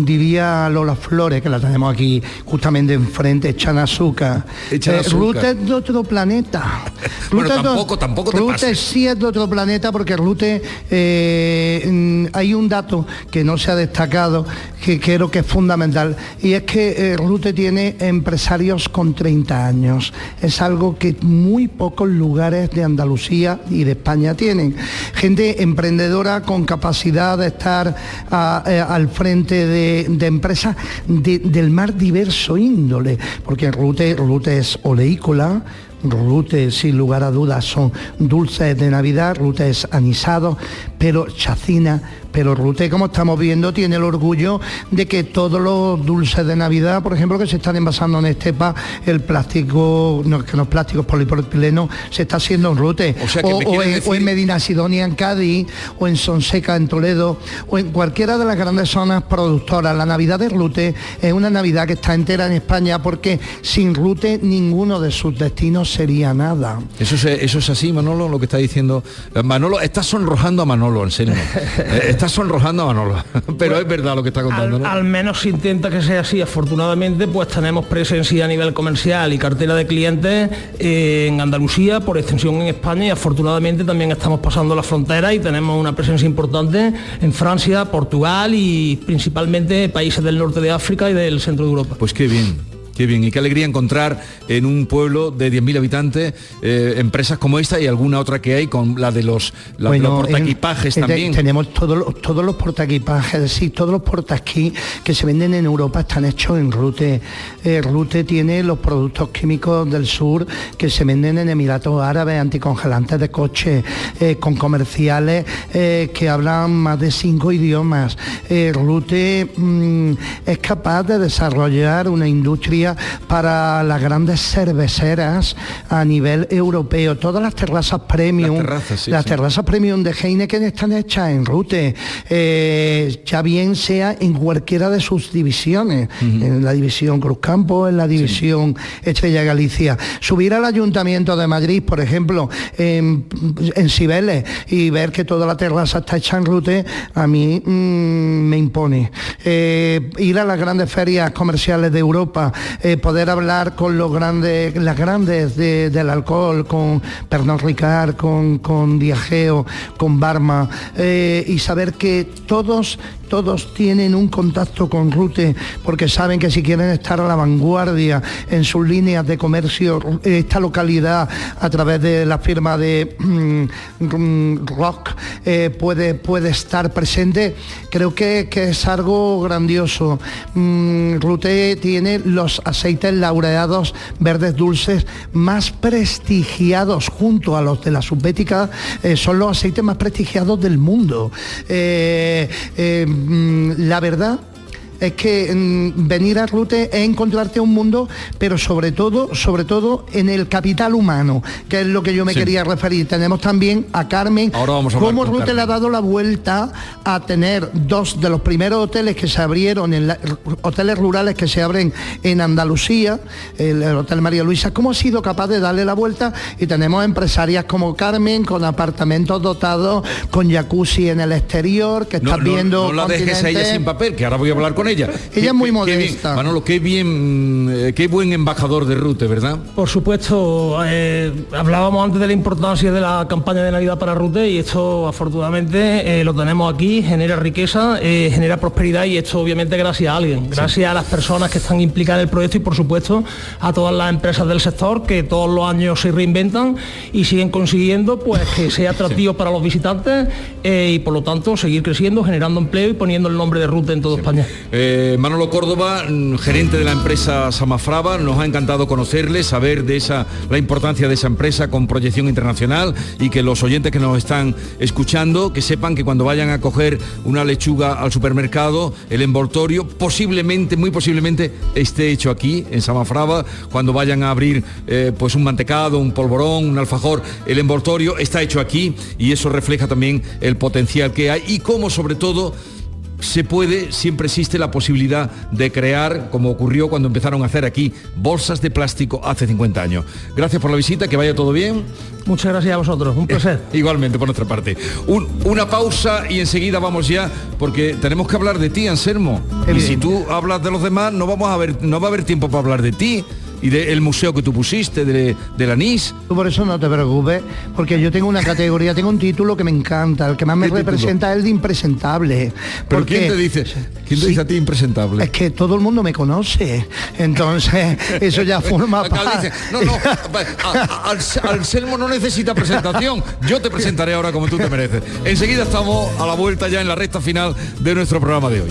diría Lola Flores, que la tenemos aquí justamente enfrente, echan azúcar. Echan eh, Rute es de otro planeta. Rute tampoco, tampoco te Rute sí es de otro planeta porque Rute eh, mm, hay un dato que no se ha destacado que creo que es fundamental y es que eh, Rute tiene empresarios con 30 años. Es algo que muy pocos lugares de Andalucía y de España tienen. Gente emprendedora con capacidad de estar al frente de empresas del más diverso índole, porque Rute, Rute es oleícola, Rute, sin lugar a dudas, son dulces de Navidad, Rute es anisado, pero chacina, pero Rute, como estamos viendo, tiene el orgullo de que todos los dulces de Navidad, por ejemplo, que se están envasando en Estepa, el plástico, no, que los plásticos polipropileno se está haciendo en Rute. O, en, Medina Sidonia, en Cádiz, o en Sonseca, en Toledo, o en cualquiera de las grandes zonas productoras. La Navidad de Rute es una Navidad que está entera en España porque sin Rute ninguno de sus destinos sería nada. Eso es, eso es así, Manolo, lo que está diciendo. Manolo, está sonrojando a Manolo, en serio. Está sonrojando a Manolo, pero es verdad lo que está contando. Al, menos se intenta que sea así. Afortunadamente, pues tenemos presencia a nivel comercial y cartera de clientes eh, en Andalucía, por extensión en España y afortunadamente también estamos pasando la frontera y tenemos una presencia importante en Francia, Portugal y principalmente países del norte de África y del centro de Europa. Pues qué bien. Qué bien, y qué alegría encontrar en un pueblo de 10.000 habitantes eh, empresas como esta y alguna otra que hay con la de los, la, Bueno, los portaequipajes en- también. Tenemos todos los, todos los portaequipajes, es decir, todos los portaesquí que se venden en Europa están hechos en Rute. Eh, Rute tiene los productos químicos del sur que se venden en Emiratos Árabes, anticongelantes de coche, eh, con comerciales eh, que hablan más de cinco idiomas. Rute mm, es capaz de desarrollar una industria para las grandes cerveceras a nivel europeo. Todas las terrazas premium, Las terrazas, sí, las sí. terrazas premium de Heineken están hechas en Rute, eh, ya bien sea en cualquiera de sus divisiones, en la división Cruzcampo, en la división Estrella Galicia. Subir al Ayuntamiento de Madrid, por ejemplo, en, en Cibeles y ver que toda la terraza está hecha en Rute, a mí mm, me impone. Eh, ir a las grandes ferias comerciales de Europa, eh, poder hablar con los grandes, las grandes de- del alcohol, con Pernod Ricard, con, con Diageo, con Barma, eh, y saber que todos, todos tienen un contacto con Rute, porque saben que si quieren estar a la vanguardia en sus líneas de comercio, esta localidad a través de la firma de mm, mm, Rock eh, puede, puede estar presente, creo que, que es algo grandioso. Mm, Rute tiene los aceites laureados verdes dulces más prestigiados junto a los de la subbética, eh, son los aceites más prestigiados del mundo. Eh, eh, mm, la verdad es que mm, venir a Rute es encontrarte un mundo, pero sobre todo, sobre todo en el capital humano, que es lo que yo me Sí. quería referir. Tenemos también a Carmen, Ahora vamos a cómo Rute Carmen. le ha dado la vuelta a tener dos de los primeros hoteles que se abrieron, en la- hoteles rurales que se abren en Andalucía, el, el Hotel María Luisa, cómo ha sido capaz de darle la vuelta y tenemos empresarias como Carmen, con apartamentos dotados, con jacuzzi en el exterior, que No, estás no- viendo no la dejes a ella sin papel, que ahora voy a hablar con ella. Ella es muy Qué- qué bien. modesta. Manolo, qué bien, eh, qué buen embajador de Rute, ¿verdad? Por supuesto, eh, hablábamos antes de la importancia de la campaña de Navidad para Rute y esto afortunadamente eh, lo tenemos aquí, genera riqueza, eh, genera prosperidad y esto obviamente gracias a alguien, gracias a las personas que están implicadas en el proyecto y por supuesto a todas las empresas del sector que todos los años se reinventan y siguen consiguiendo pues que sea atractivo para los visitantes eh, y por lo tanto seguir creciendo, generando empleo y poniendo el nombre de Rute en toda España. Eh, Manolo Córdoba, mm, gerente de la empresa Samafrava, nos ha encantado conocerle, saber de esa la importancia de esa empresa con proyección internacional y que los oyentes que nos están escuchando que sepan que cuando vayan a coger una lechuga al supermercado, el envoltorio posiblemente, muy posiblemente esté hecho aquí en Samafrava, cuando vayan a abrir eh, pues un mantecado, un polvorón, un alfajor, el envoltorio está hecho aquí y eso refleja también el potencial que hay y cómo sobre todo se puede, siempre existe la posibilidad de crear, como ocurrió cuando empezaron a hacer aquí, bolsas de plástico hace 50 años. Gracias por la visita, que vaya todo bien. Muchas gracias a vosotros, un placer. Igualmente, por nuestra parte. Un- una pausa y enseguida vamos ya, porque tenemos que hablar de ti, Anselmo. Y si tú hablas de los demás, no, vamos a ver, no va a haber tiempo para hablar de ti y del museo que tú pusiste, de, del anís. Tú por eso no te preocupes, porque yo tengo una categoría, tengo un título que me encanta, el que más me representa es el de impresentable. ¿Pero porque quién te dice? ¿Quién te dice a ti impresentable? Es que todo el mundo me conoce, entonces eso ya forma parte. no, no, a- a- Ans- Anselmo no necesita presentación. Yo te presentaré ahora como tú te mereces. Enseguida estamos a la vuelta ya en la recta final de nuestro programa de hoy.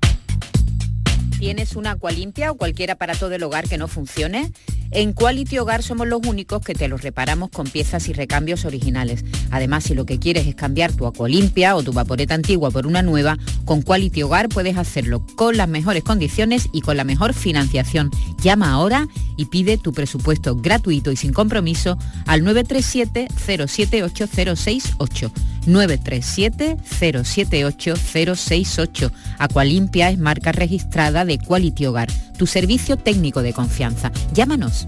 ¿Tienes una agua limpia o cualquier aparato del hogar que no funcione? En Quality Hogar somos los únicos que te los reparamos con piezas y recambios originales. Además, si lo que quieres es cambiar tu limpia o tu vaporeta antigua por una nueva, con Quality Hogar puedes hacerlo con las mejores condiciones y con la mejor financiación. Llama ahora y pide tu presupuesto gratuito y sin compromiso al 937 078 068 937 078 068. Aqualimpia es marca registrada de Quality Hogar, tu servicio técnico de confianza. Llámanos.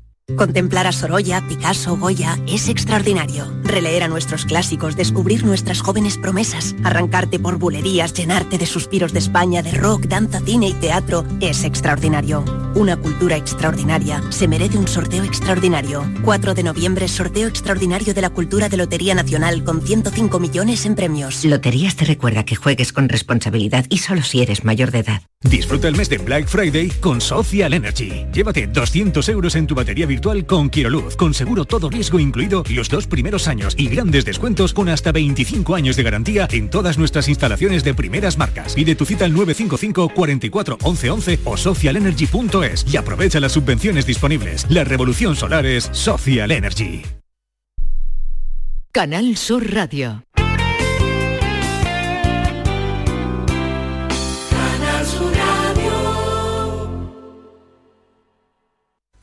Contemplar a Sorolla, Picasso, Goya es extraordinario. Releer a nuestros clásicos, descubrir nuestras jóvenes promesas, arrancarte por bulerías, llenarte de suspiros de España, de rock, danza, cine y teatro es extraordinario. Una cultura extraordinaria se merece un sorteo extraordinario. 4 de noviembre, sorteo extraordinario de la cultura de Lotería Nacional con 105 millones en premios. Loterías te recuerda que juegues con responsabilidad y solo si eres mayor de edad. Disfruta el mes de Black Friday con Social Energy. Llévate 200 euros en tu batería virtual con Quiroluz, con seguro todo riesgo incluido los dos primeros años y grandes descuentos con hasta 25 años de garantía en todas nuestras instalaciones de primeras marcas. Pide tu cita al 955 44 11 11 o socialenergy.es y aprovecha las subvenciones disponibles. La revolución solar es Social Energy. Canal Sur Radio.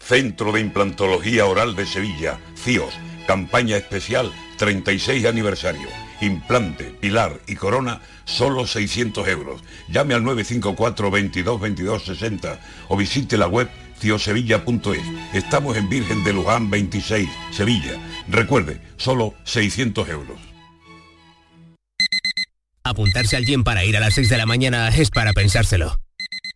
Centro de Implantología Oral de Sevilla, CIOS, campaña especial 36 aniversario. Implante, pilar y corona, solo 600 euros. Llame al 954 22 22 60 o visite la web ciosevilla.es. Estamos en Virgen de Luján 26, Sevilla. Recuerde, solo 600 euros. Apuntarse al gym para ir a las 6 de la mañana es para pensárselo.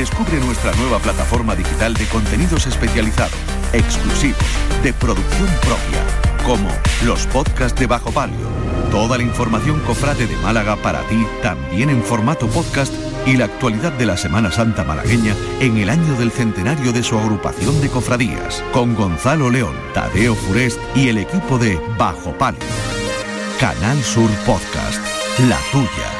Descubre nuestra nueva plataforma digital de contenidos especializados, exclusivos, de producción propia, como los podcasts de Bajo Palio, toda la información cofrade de Málaga para ti también en formato podcast y la actualidad de la Semana Santa malagueña en el año del centenario de su agrupación de cofradías, con Gonzalo León, Tadeo Furest y el equipo de Bajo Palio. Canal Sur Podcast, la tuya.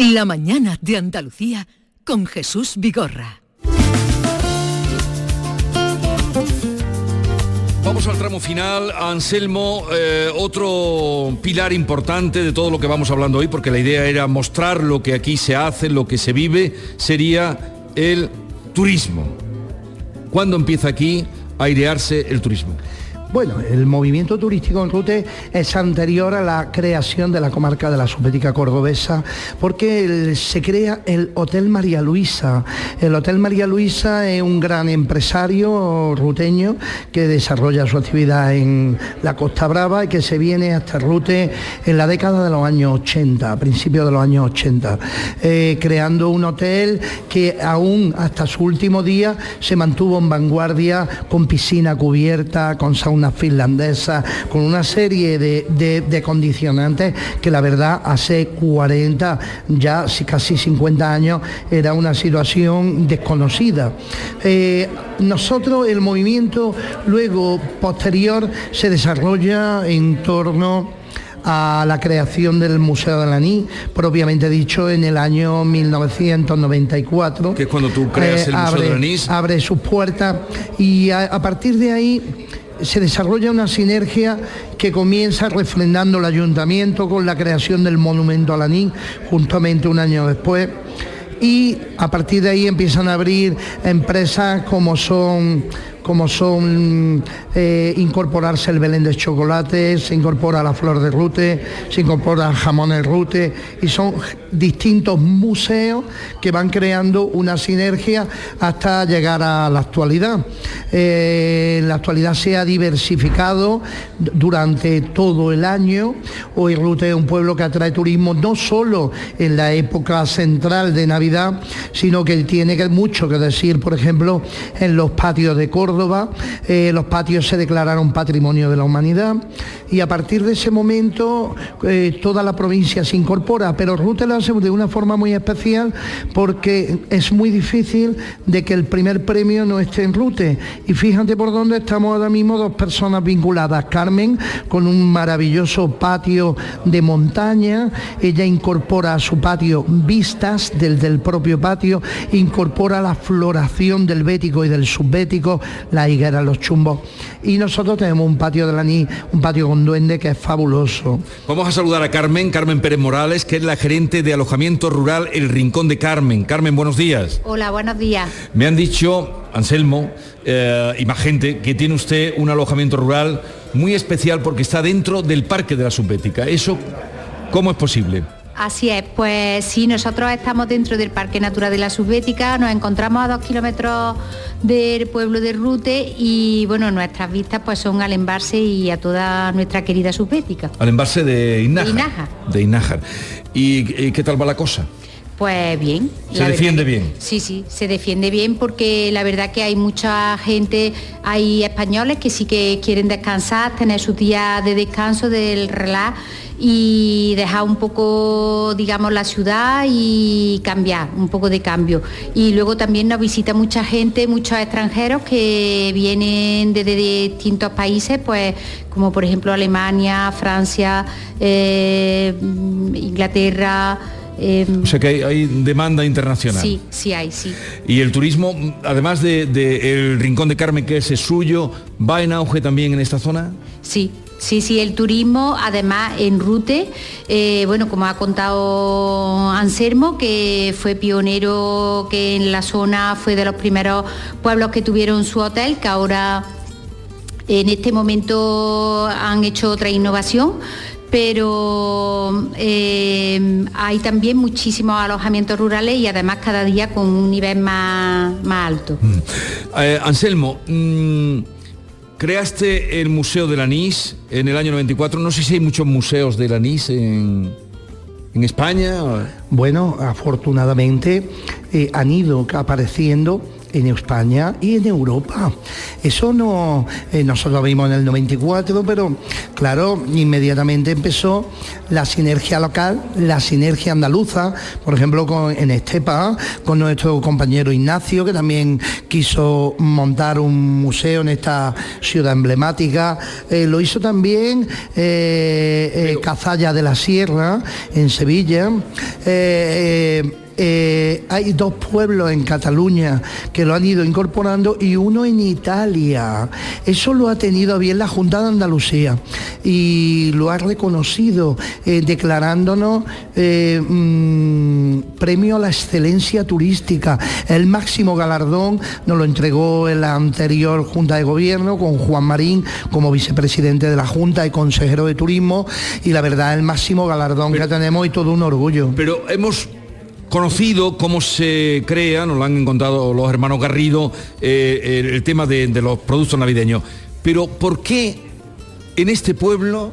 La mañana de Andalucía con Jesús Vigorra. Vamos al tramo final. Anselmo, eh, otro pilar importante de todo lo que vamos hablando hoy, porque la idea era mostrar lo que aquí se hace, lo que se vive, sería el turismo. ¿Cuándo empieza aquí a airearse el turismo? Bueno, el movimiento turístico en Rute es anterior a la creación de la comarca de la Subbética Cordobesa, porque se crea el Hotel María Luisa. El Hotel María Luisa es un gran empresario ruteño que desarrolla su actividad en la Costa Brava y que se viene hasta Rute en la década de los años 80, a principios de los años 80, eh, creando un hotel que aún hasta su último día se mantuvo en vanguardia con piscina cubierta, con sauna finlandesa, con una serie de, condicionantes que la verdad hace 40, ya casi 50 años, era una situación desconocida. Eh, nosotros, el movimiento luego posterior se desarrolla en torno a la creación del Museo de la Ni, propiamente dicho en el año 1994. Que es cuando tú creas el Museo de la Abre sus puertas y a partir de ahí se desarrolla una sinergia que comienza refrendando el ayuntamiento con la creación del monumento a la justamente un año después. Y a partir de ahí empiezan a abrir empresas como son como son eh, incorporarse el Belén de chocolate, se incorpora la flor de rute, se incorpora el jamón de rute y son distintos museos que van creando una sinergia hasta llegar a la actualidad. Eh, la actualidad se ha diversificado durante todo el año. Hoy Rute es un pueblo que atrae turismo no solo en la época central de Navidad, sino que tiene mucho que decir, por ejemplo, en los patios de Córdoba eh, los patios se declararon patrimonio de la humanidad y a partir de ese momento eh, toda la provincia se incorpora, pero Rute lo hace de una forma muy especial porque es muy difícil de que el primer premio no esté en Rute. Y fíjate por dónde estamos ahora mismo dos personas vinculadas. Carmen, con un maravilloso patio de montaña, ella incorpora a su patio vistas del, del propio patio, incorpora la floración del bético y del subbético, la higuera, los chumbos. Y nosotros tenemos un patio de la ni, un patio con duende que es fabuloso. Vamos a saludar a Carmen, Carmen Pérez Morales, que es la gerente de alojamiento rural El Rincón de Carmen. Carmen, buenos días. Hola, buenos días. Me han dicho, Anselmo, eh, y más gente, que tiene usted un alojamiento rural muy especial porque está dentro del Parque de la Subbética. ¿Eso cómo es posible? Así es, pues sí, nosotros estamos dentro del Parque Natural de la Subbética, nos encontramos a dos kilómetros del pueblo de Rute y bueno, nuestras vistas pues son al embalse y a toda nuestra querida Subbética. Al embalse de Inájar. De Inájar. ¿Y, qué tal va la cosa? Pues bien. ¿Se defiende bien? Sí, sí, se defiende bien porque la verdad que hay mucha gente, hay españoles que sí que quieren descansar, tener sus días de descanso del relax y dejar un poco, digamos, la ciudad y cambiar, un poco de cambio. Y luego también nos visita mucha gente, muchos extranjeros que vienen desde distintos países, pues como por ejemplo Alemania, Francia, eh, Inglaterra. Em, o sea que hay, demanda internacional. Sí, sí hay, sí. Y el turismo, además del de, Rincón de Carmen, que es suyo, ¿va en auge también en esta zona? Sí, Sí, sí, el turismo, además en Rute, eh, bueno, como ha contado Anselmo, que fue pionero, que en la zona fue de los primeros pueblos que tuvieron su hotel, que ahora en este momento han hecho otra innovación pero eh, hay también muchísimos alojamientos rurales y además cada día con un nivel más, alto. Mm. Eh, Anselmo, mm, Creaste el Museo del Anís en el año 94. No sé si hay muchos museos del anís en, en España. Bueno, afortunadamente eh, han ido apareciendo en España y en Europa. Eso no, eh, nosotros vimos en el 94, pero claro, inmediatamente empezó la sinergia local, la sinergia andaluza, por ejemplo, con, en Estepa, con nuestro compañero Ignacio, que también quiso montar un museo en esta ciudad emblemática. Eh, lo hizo también eh, Cazalla de la Sierra, en Sevilla eh, hay dos pueblos en Cataluña que lo han ido incorporando y uno en Italia. Eso lo ha tenido bien la Junta de Andalucía y lo ha reconocido eh, declarándonos eh, mm, premio a la excelencia turística. El máximo galardón nos lo entregó en la anterior Junta de Gobierno con Juan Marín como vicepresidente de la Junta y consejero de Turismo y la verdad el máximo galardón que tenemos y todo un orgullo. Pero hemos conocido cómo se crea, nos lo han encontrado los hermanos Garrido, eh, el, el tema de, de los productos navideños. Pero ¿por qué en este pueblo,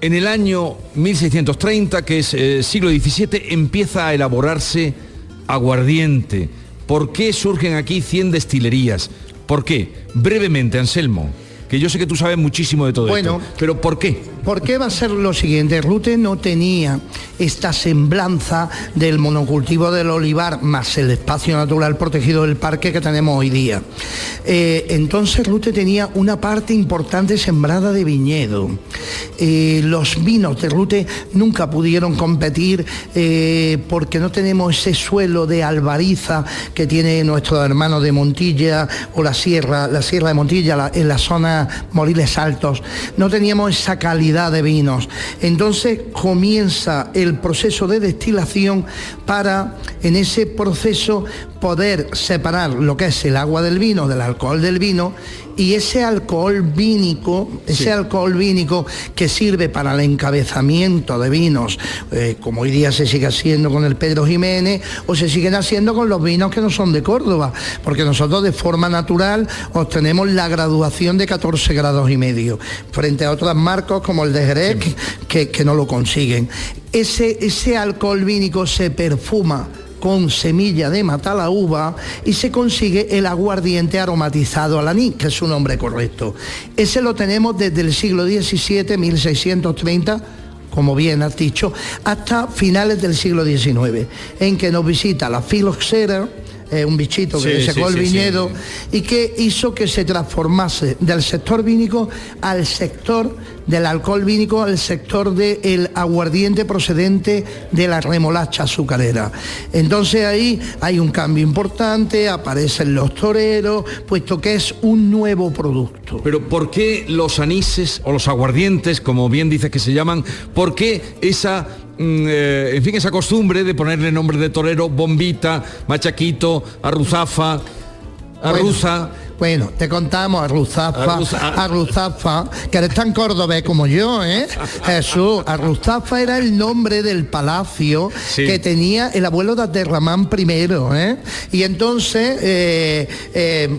en el año 1630, que es eh, siglo XVII, empieza a elaborarse aguardiente? ¿Por qué surgen aquí 100 destilerías? ¿Por qué? Brevemente, Anselmo, que yo sé que tú sabes muchísimo de todo Bueno. esto, pero ¿por qué? ¿Por qué va a ser lo siguiente? Rute no tenía esta semblanza del monocultivo del olivar más el espacio natural protegido del parque que tenemos hoy día. Eh, entonces Rute tenía una parte importante sembrada de viñedo. Eh, los vinos de Rute nunca pudieron competir eh, porque no tenemos ese suelo de albariza que tiene nuestro hermano de Montilla o la sierra, la sierra de Montilla la- en la zona Moriles Altos. No teníamos esa calidad de vinos. Entonces comienza el proceso de destilación para en ese proceso poder separar lo que es el agua del vino del alcohol del vino y ese alcohol vínico, ese alcohol vínico que sirve para el encabezamiento de vinos, eh, como hoy día se sigue haciendo con el Pedro Jiménez o se siguen haciendo con los vinos que no son de Córdoba, porque nosotros de forma natural obtenemos la graduación de 14 grados y medio, frente a otras marcas como el de Jerez que, que no lo consiguen. Ese, ese alcohol vínico se perfuma con semilla de uva y se consigue el aguardiente aromatizado al anís, que es su nombre correcto. Ese lo tenemos desde el siglo XVII, 1630 como bien has dicho, hasta finales del siglo XIX, en que nos visita la filoxera, eh, un bichito que Sí, secó sí, el sí, viñedo y que hizo que se transformase del sector vínico al sector del alcohol vínico, al sector del aguardiente procedente de la remolacha azucarera. Entonces ahí hay un cambio importante, aparecen los toreros, puesto que es un nuevo producto. Pero ¿por qué los anises o los aguardientes, como bien dices que se llaman, por qué esa, eh, en fin, esa costumbre de ponerle nombre de torero, bombita, machaquito, arruzafa, arruza? Bueno, te contamos Arruzafa, Arruza- Arruzafa, que eres tan cordobés como yo, ¿eh? Jesús, Arruzafa era el nombre del palacio Sí. que tenía el abuelo de Aterramán primero, ¿eh? Y entonces, eh, eh,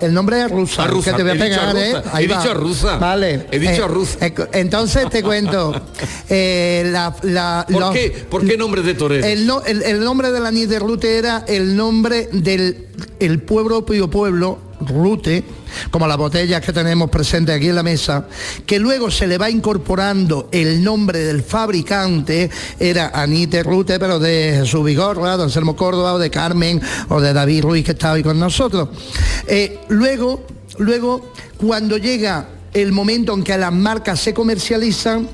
el nombre es Arruza, Arruza, que te voy a pegar, ¿eh? Arruza, he dicho Arruza. Vale. He dicho Eh, Arruza. eh, entonces te cuento, eh, la, la- ¿Por, los- qué? ¿Por qué nombre de torero? el, no- el- el nombre del anís de Rute era el nombre del el pueblo Pío Pueblo, Rute, como las botellas que tenemos presentes aquí en la mesa, que luego se le va incorporando el nombre del fabricante, era anís de Rute, pero de Jesús Vigorra, de Anselmo Córdoba, o de Carmen, o de David Ruiz, que está hoy con nosotros. Eh, luego, luego, cuando llega el momento en que las marcas se comercializan,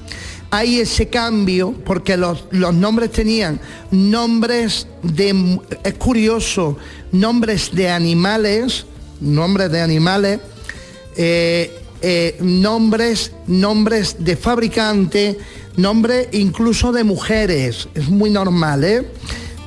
hay ese cambio porque los, los nombres tenían nombres de, es curioso, nombres de animales, nombres de animales, eh, eh, nombres, nombres de fabricante, nombres incluso de mujeres, es muy normal, ¿eh?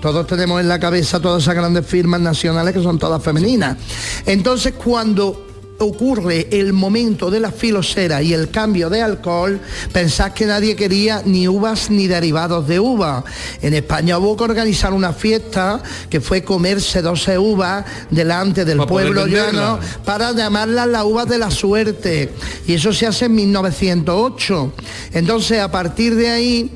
Todos tenemos en la cabeza todas esas grandes firmas nacionales que son todas femeninas. Entonces cuando ocurre el momento de la filosera y el cambio de alcohol, pensás que nadie quería ni uvas ni derivados de uva. En España hubo que organizar una fiesta que fue comerse 12 uvas delante del Para pueblo llano para llamarlas las uvas de la suerte. Y eso se hace en 1908. Entonces, a partir de ahí,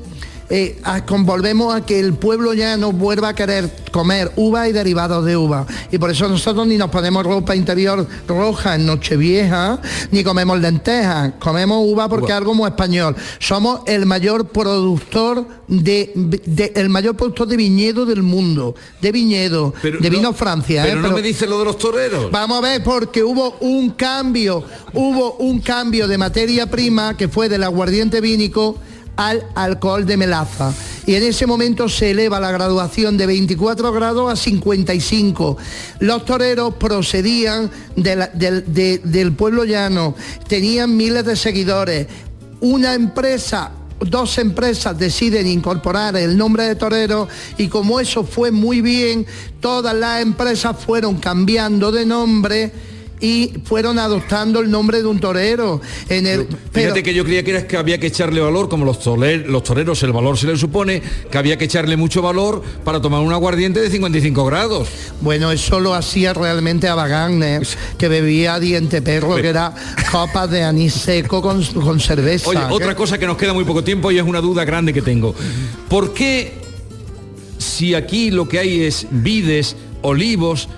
eh, a- con- volvemos a que el pueblo ya no vuelva a querer comer uva y derivados de uva. Y por eso nosotros ni nos ponemos ropa interior roja en Nochevieja, ni comemos lentejas. Comemos uva porque es algo muy español. Somos el mayor productor de, de- el mayor productor de viñedo del mundo. De viñedo, Pero de no- vino Francia. Pero ¿eh? no me dice lo de los toreros. Vamos a ver, porque hubo un cambio, hubo un cambio de materia prima que fue del aguardiente vínico al alcohol de melaza. y en ese momento se eleva la graduación de 24 grados a 55. Los toreros procedían del pueblo llano, tenían miles de seguidores. Una empresa dos empresas deciden incorporar el nombre de torero y como eso fue muy bien, todas las empresas fueron cambiando de nombre y fueron adoptando el nombre de un torero. En el, Fíjate que yo creía que, era que había que echarle valor, como los, los toreros el valor se les supone, que había que echarle mucho valor para tomar un aguardiente de 55 grados. Bueno, eso lo hacía realmente Abagán, ¿eh? que bebía diente perro, que era copas de anís seco con, con cerveza. Oye, otra cosa que nos queda muy poco tiempo y es una duda grande que tengo. ¿Por qué si aquí lo que hay es vides, olivos,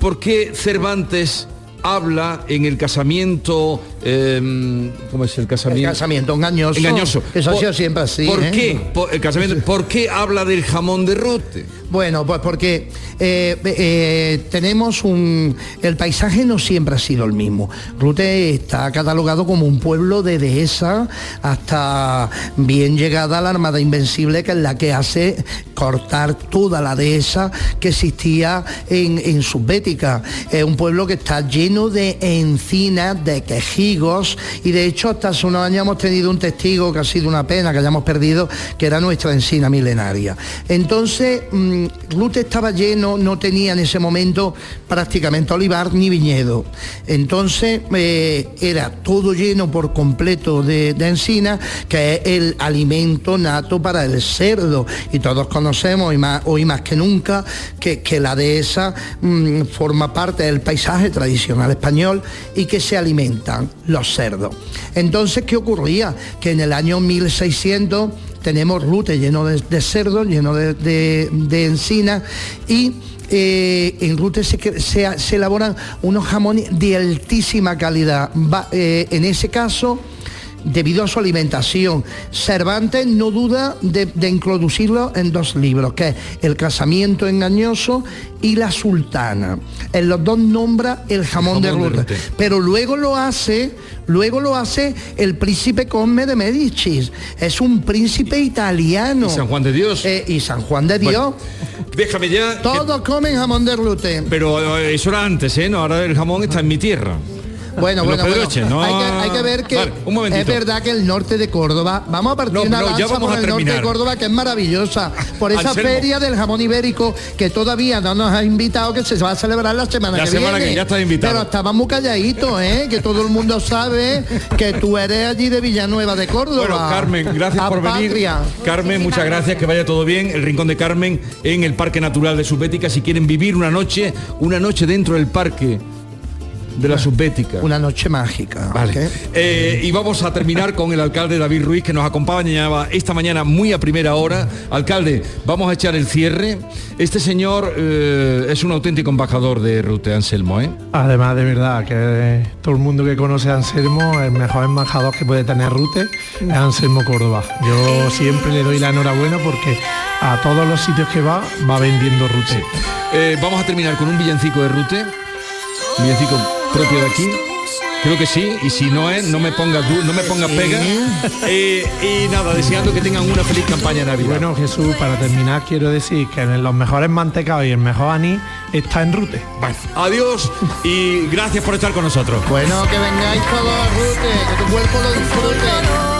¿por qué Cervantes habla en el casamiento, eh, ¿cómo es el casamiento? El casamiento engañoso. Engañoso. Eso ha sido siempre así. ¿Por ¿eh? qué? Por, el casamiento, ¿Por qué habla del jamón de rute? Bueno, pues porque eh, eh, tenemos un... El paisaje no siempre ha sido el mismo. Rute está catalogado como un pueblo de dehesa hasta bien llegada la Armada Invencible, que es la que hace cortar toda la dehesa que existía en, en Subbética. Es un pueblo que está lleno de encinas, de quejigos, y de hecho hasta hace unos años hemos tenido un testigo que ha sido una pena que hayamos perdido, que era nuestra encina milenaria. Entonces, mm, Rute estaba lleno, no tenía en ese momento prácticamente olivar ni viñedo. Entonces eh, era todo lleno por completo de, encina, que es el alimento nato para el cerdo. Y todos conocemos, hoy más, que nunca, que, la dehesa mm, forma parte del paisaje tradicional español y que se alimentan los cerdos. Entonces, ¿qué ocurría? Que en el año 1600 tenemos rute lleno de, cerdos, lleno de, encina y eh, en Rute se, elaboran unos jamones de altísima calidad. Eh, en ese caso, debido a su alimentación. Cervantes no duda de, introducirlo en dos libros, que es El casamiento engañoso y La sultana. En los dos nombra el jamón, de, Rute. Pero luego lo hace, luego lo hace el príncipe Cosme de Medici. Es un príncipe italiano. ¿Y San Juan de Dios? Eh, y San Juan de Dios. déjame ya. Todos comen jamón de Rute. Pero eh, eso era antes, ¿eh? No, ahora el jamón está en mi tierra. Bueno, bueno, hay, que, ver que es verdad que el norte de Córdoba, vamos a partir de una lanza por el norte de Córdoba que es maravillosa, por esa feria del jamón ibérico que todavía no nos ha invitado, que se va a celebrar la semana la que semana viene. Que ya está invitado. Pero estaba muy calladito, ¿eh? que todo el mundo sabe que tú eres allí de Villanueva de Córdoba. Bueno, Carmen, gracias por venir. Carmen, muchas gracias, que vaya todo bien. El Rincón de Carmen en el Parque Natural de Subética, si quieren vivir una noche, una noche dentro del parque de la subbética. Una noche mágica. Vale. Eh, y vamos a terminar con el alcalde David Ruiz, que nos acompañaba esta mañana muy a primera hora. Alcalde, vamos a echar el cierre. Este señor eh, es un auténtico embajador de Rute Anselmo, ¿eh? Además, de verdad, que todo el mundo que conoce a Anselmo, el mejor embajador que puede tener Rute es Anselmo Córdoba. Yo siempre le doy la enhorabuena porque a todos los sitios que va, va vendiendo Rute. Eh, vamos a terminar con un villancico de Rute. villancico propio de aquí. Creo que sí, y si no es, no me pongas no me pongas pega. Eh, y nada, deseando que tengan una feliz campaña Navidad. Bueno, Jesús, para terminar quiero decir que en los mejores mantecados y el mejor anís está en Rute. adiós y gracias por estar con nosotros. Bueno, que vengáis todos a Rute, que tu cuerpo lo disfrute.